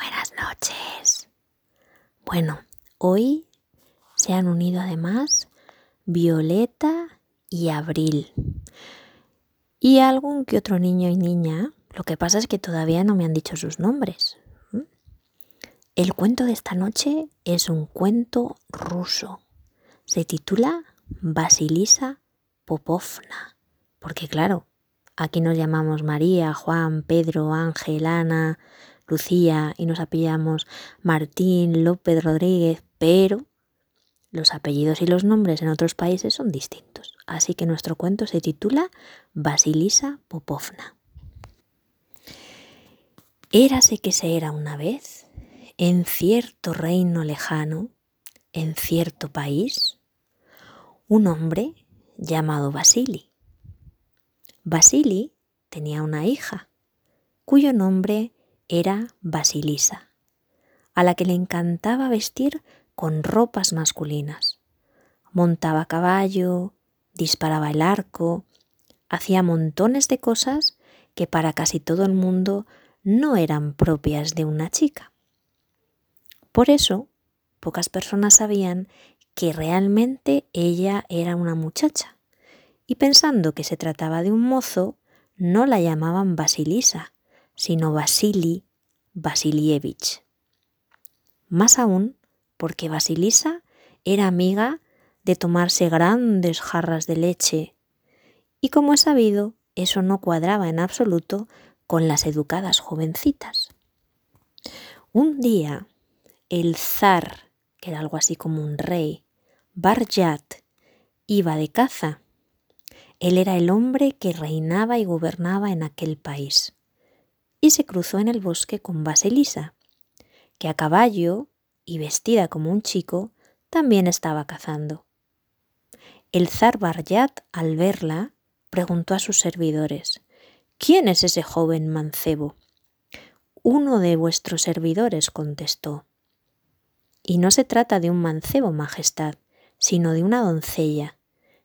Buenas noches. Bueno, hoy se han unido además Violeta y Abril. Y algún que otro niño y niña. Lo que pasa es que todavía no me han dicho sus nombres. El cuento de esta noche es un cuento ruso. Se titula Basilisa Popovna. Porque claro, aquí nos llamamos María, Juan, Pedro, Ángel, Ana, Lucía y nos apellidamos Martín, López, Rodríguez, pero los apellidos y los nombres en otros países son distintos. Así que nuestro cuento se titula Basilisa Popovna. Érase que se era una vez, en cierto reino lejano, en cierto país, un hombre llamado Basili. Basili tenía una hija, cuyo nombre era Basilisa, a la que le encantaba vestir con ropas masculinas. Montaba a caballo, disparaba el arco, hacía montones de cosas que para casi todo el mundo no eran propias de una chica. Por eso, pocas personas sabían que realmente ella era una muchacha, y pensando que se trataba de un mozo, no la llamaban Basilisa, sino Vasili Vasilievich. Más aún porque Basilisa era amiga de tomarse grandes jarras de leche, y como he sabido, eso no cuadraba en absoluto con las educadas jovencitas. Un día, el zar, que era algo así como un rey, Barjat, iba de caza. Él era el hombre que reinaba y gobernaba en aquel país y se cruzó en el bosque con Basilisa, que a caballo y vestida como un chico también estaba cazando. El zar Baryat, al verla, preguntó a sus servidores, ¿Quién es ese joven mancebo? Uno de vuestros servidores contestó. Y no se trata de un mancebo, Majestad, sino de una doncella.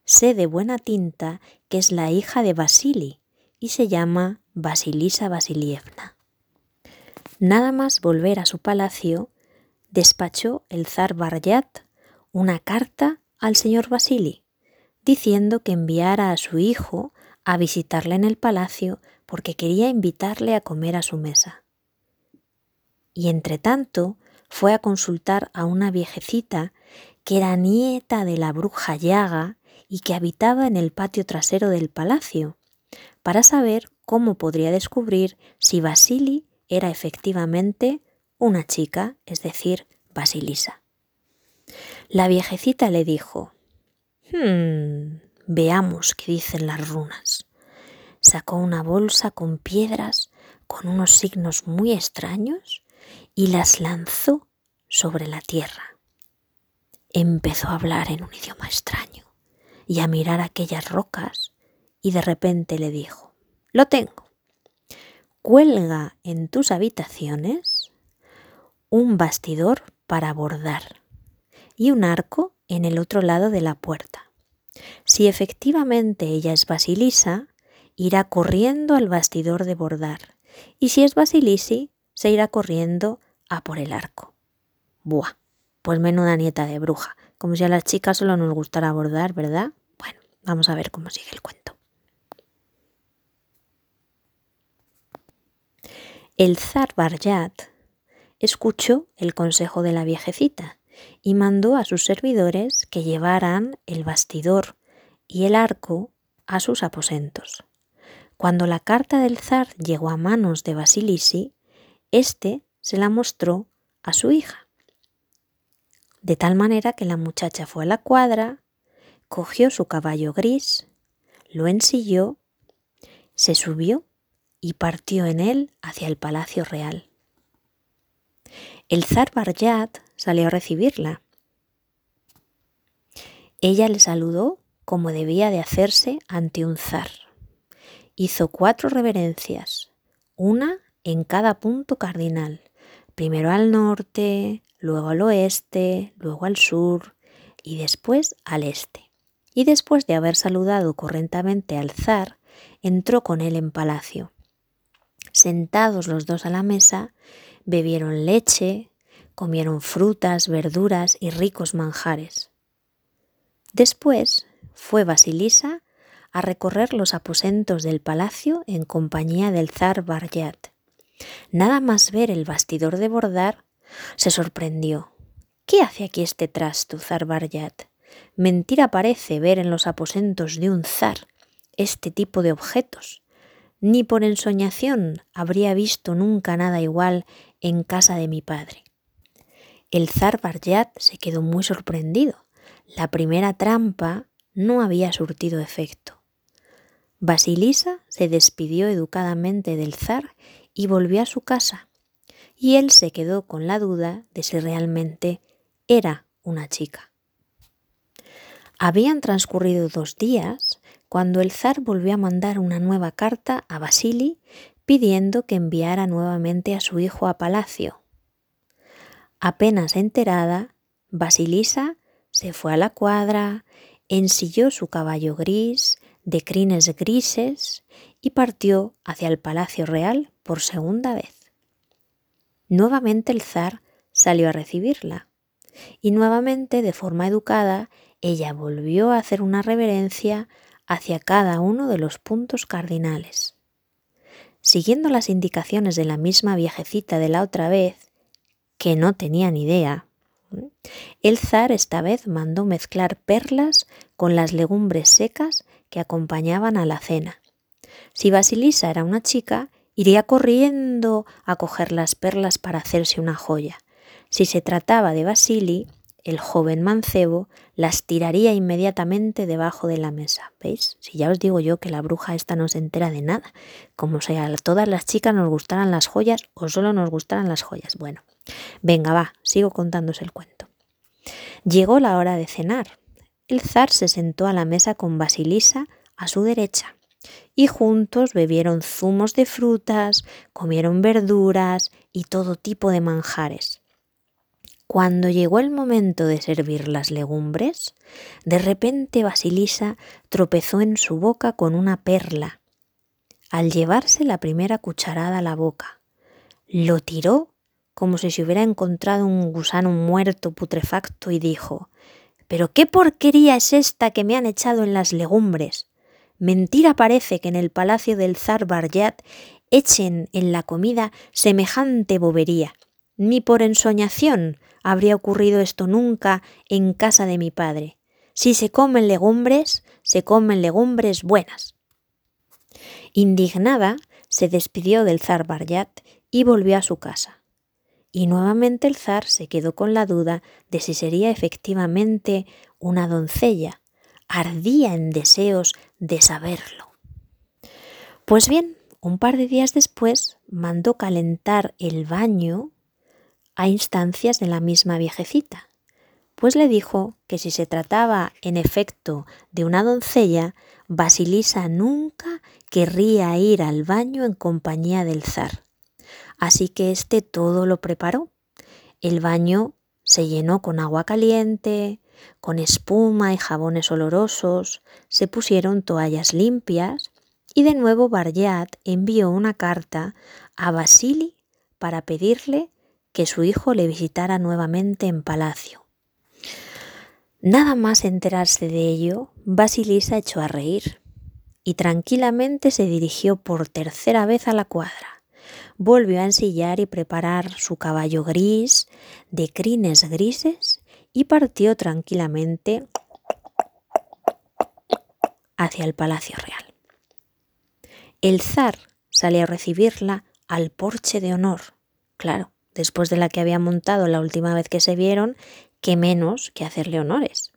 Sé de buena tinta que es la hija de Basili y se llama Basilisa Vasilievna. Nada más volver a su palacio, despachó el zar Baryat una carta al señor Basili, diciendo que enviara a su hijo a visitarle en el palacio porque quería invitarle a comer a su mesa. Y entre tanto fue a consultar a una viejecita que era nieta de la bruja Yaga y que habitaba en el patio trasero del palacio, para saber cómo podría descubrir si Basili era efectivamente una chica, es decir, Basilisa. La viejecita le dijo, hmm, veamos qué dicen las runas. Sacó una bolsa con piedras con unos signos muy extraños y las lanzó sobre la tierra. Empezó a hablar en un idioma extraño y a mirar aquellas rocas y de repente le dijo, lo tengo. Cuelga en tus habitaciones un bastidor para bordar y un arco en el otro lado de la puerta. Si efectivamente ella es Basilisa, irá corriendo al bastidor de bordar, y si es Basilisi, se irá corriendo a por el arco. Buah, pues menuda nieta de bruja, como si a las chicas solo nos gustara bordar, ¿verdad? Bueno, vamos a ver cómo sigue el cuento. El zar Baryat escuchó el consejo de la viejecita y mandó a sus servidores que llevaran el bastidor y el arco a sus aposentos. Cuando la carta del zar llegó a manos de Basilisi, éste se la mostró a su hija. De tal manera que la muchacha fue a la cuadra, cogió su caballo gris, lo ensilló, se subió y partió en él hacia el palacio real. El zar Baryat salió a recibirla. Ella le saludó como debía de hacerse ante un zar. Hizo cuatro reverencias, una en cada punto cardinal, primero al norte, luego al oeste, luego al sur y después al este. Y después de haber saludado correctamente al zar, entró con él en palacio. Sentados los dos a la mesa, bebieron leche, comieron frutas, verduras y ricos manjares. Después fue Basilisa a recorrer los aposentos del palacio en compañía del zar Baryat. Nada más ver el bastidor de bordar, se sorprendió. ¿Qué hace aquí este trasto, zar Baryat? Mentira parece ver en los aposentos de un zar este tipo de objetos. Ni por ensoñación habría visto nunca nada igual en casa de mi padre. El zar Baryat se quedó muy sorprendido. La primera trampa no había surtido efecto. Basilisa se despidió educadamente del zar y volvió a su casa, y él se quedó con la duda de si realmente era una chica. Habían transcurrido dos días cuando el zar volvió a mandar una nueva carta a Basili pidiendo que enviara nuevamente a su hijo a palacio. Apenas enterada, Basilisa se fue a la cuadra, ensilló su caballo gris, de crines grises, y partió hacia el palacio real por segunda vez. Nuevamente el zar salió a recibirla, y nuevamente, de forma educada, ella volvió a hacer una reverencia hacia cada uno de los puntos cardinales. Siguiendo las indicaciones de la misma viejecita de la otra vez, que no tenía ni idea, el zar esta vez mandó mezclar perlas con las legumbres secas que acompañaban a la cena. Si Basilisa era una chica, iría corriendo a coger las perlas para hacerse una joya. Si se trataba de Basili, el joven mancebo las tiraría inmediatamente debajo de la mesa. ¿Veis? Si ya os digo yo que la bruja esta no se entera de nada, como si a todas las chicas nos gustaran las joyas o solo nos gustaran las joyas. Bueno, venga, va, sigo contándose el cuento. Llegó la hora de cenar. El zar se sentó a la mesa con Basilisa a su derecha y juntos bebieron zumos de frutas, comieron verduras y todo tipo de manjares. Cuando llegó el momento de servir las legumbres, de repente Basilisa tropezó en su boca con una perla. Al llevarse la primera cucharada a la boca, lo tiró como si se hubiera encontrado un gusano muerto putrefacto y dijo Pero qué porquería es esta que me han echado en las legumbres. Mentira parece que en el palacio del zar Baryat echen en la comida semejante bobería. Ni por ensoñación habría ocurrido esto nunca en casa de mi padre. Si se comen legumbres, se comen legumbres buenas. Indignada, se despidió del zar Baryat y volvió a su casa. Y nuevamente el zar se quedó con la duda de si sería efectivamente una doncella. Ardía en deseos de saberlo. Pues bien, un par de días después mandó calentar el baño a instancias de la misma viejecita, pues le dijo que si se trataba en efecto de una doncella, Basilisa nunca querría ir al baño en compañía del zar. Así que éste todo lo preparó. El baño se llenó con agua caliente, con espuma y jabones olorosos, se pusieron toallas limpias y de nuevo Baryat envió una carta a Basili para pedirle que su hijo le visitara nuevamente en palacio. Nada más enterarse de ello, Basilisa echó a reír y tranquilamente se dirigió por tercera vez a la cuadra. Volvió a ensillar y preparar su caballo gris de crines grises y partió tranquilamente hacia el palacio real. El zar salió a recibirla al porche de honor, claro, después de la que había montado la última vez que se vieron, que menos que hacerle honores.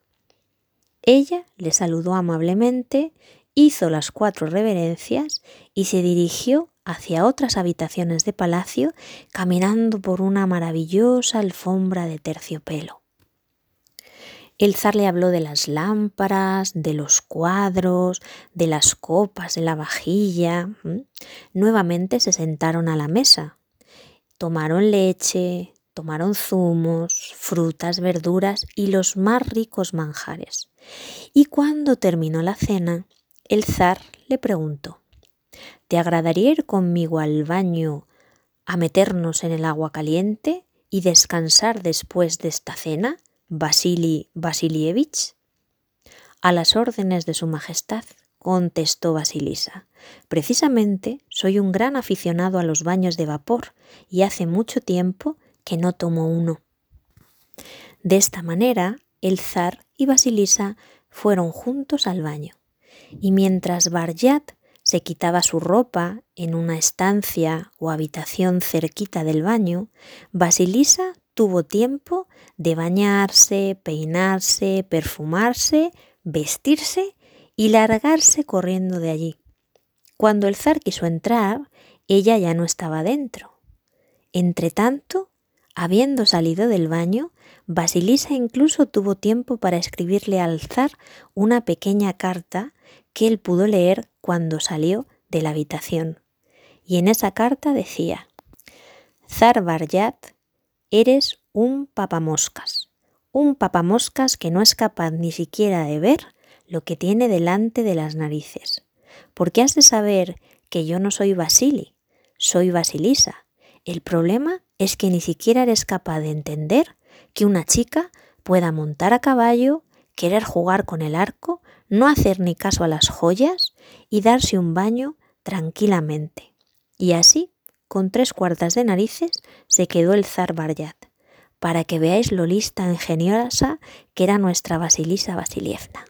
Ella le saludó amablemente, hizo las cuatro reverencias y se dirigió hacia otras habitaciones de palacio, caminando por una maravillosa alfombra de terciopelo. El zar le habló de las lámparas, de los cuadros, de las copas, de la vajilla. Nuevamente se sentaron a la mesa, Tomaron leche, tomaron zumos, frutas, verduras y los más ricos manjares. Y cuando terminó la cena, el zar le preguntó, ¿te agradaría ir conmigo al baño a meternos en el agua caliente y descansar después de esta cena, Vasily Vasilievich? A las órdenes de Su Majestad, contestó Basilisa. Precisamente soy un gran aficionado a los baños de vapor y hace mucho tiempo que no tomo uno. De esta manera, el zar y Basilisa fueron juntos al baño, y mientras Barjat se quitaba su ropa en una estancia o habitación cerquita del baño, Basilisa tuvo tiempo de bañarse, peinarse, perfumarse, vestirse y largarse corriendo de allí. Cuando el zar quiso entrar, ella ya no estaba dentro. Entretanto, habiendo salido del baño, Basilisa incluso tuvo tiempo para escribirle al zar una pequeña carta que él pudo leer cuando salió de la habitación. Y en esa carta decía, Zar Baryat, eres un papamoscas, un papamoscas que no es capaz ni siquiera de ver lo que tiene delante de las narices. Porque has de saber que yo no soy Basili, soy Basilisa. El problema es que ni siquiera eres capaz de entender que una chica pueda montar a caballo, querer jugar con el arco, no hacer ni caso a las joyas y darse un baño tranquilamente. Y así, con tres cuartas de narices, se quedó el zar Baryat, para que veáis lo lista e ingeniosa que era nuestra Basilisa Vasilievna.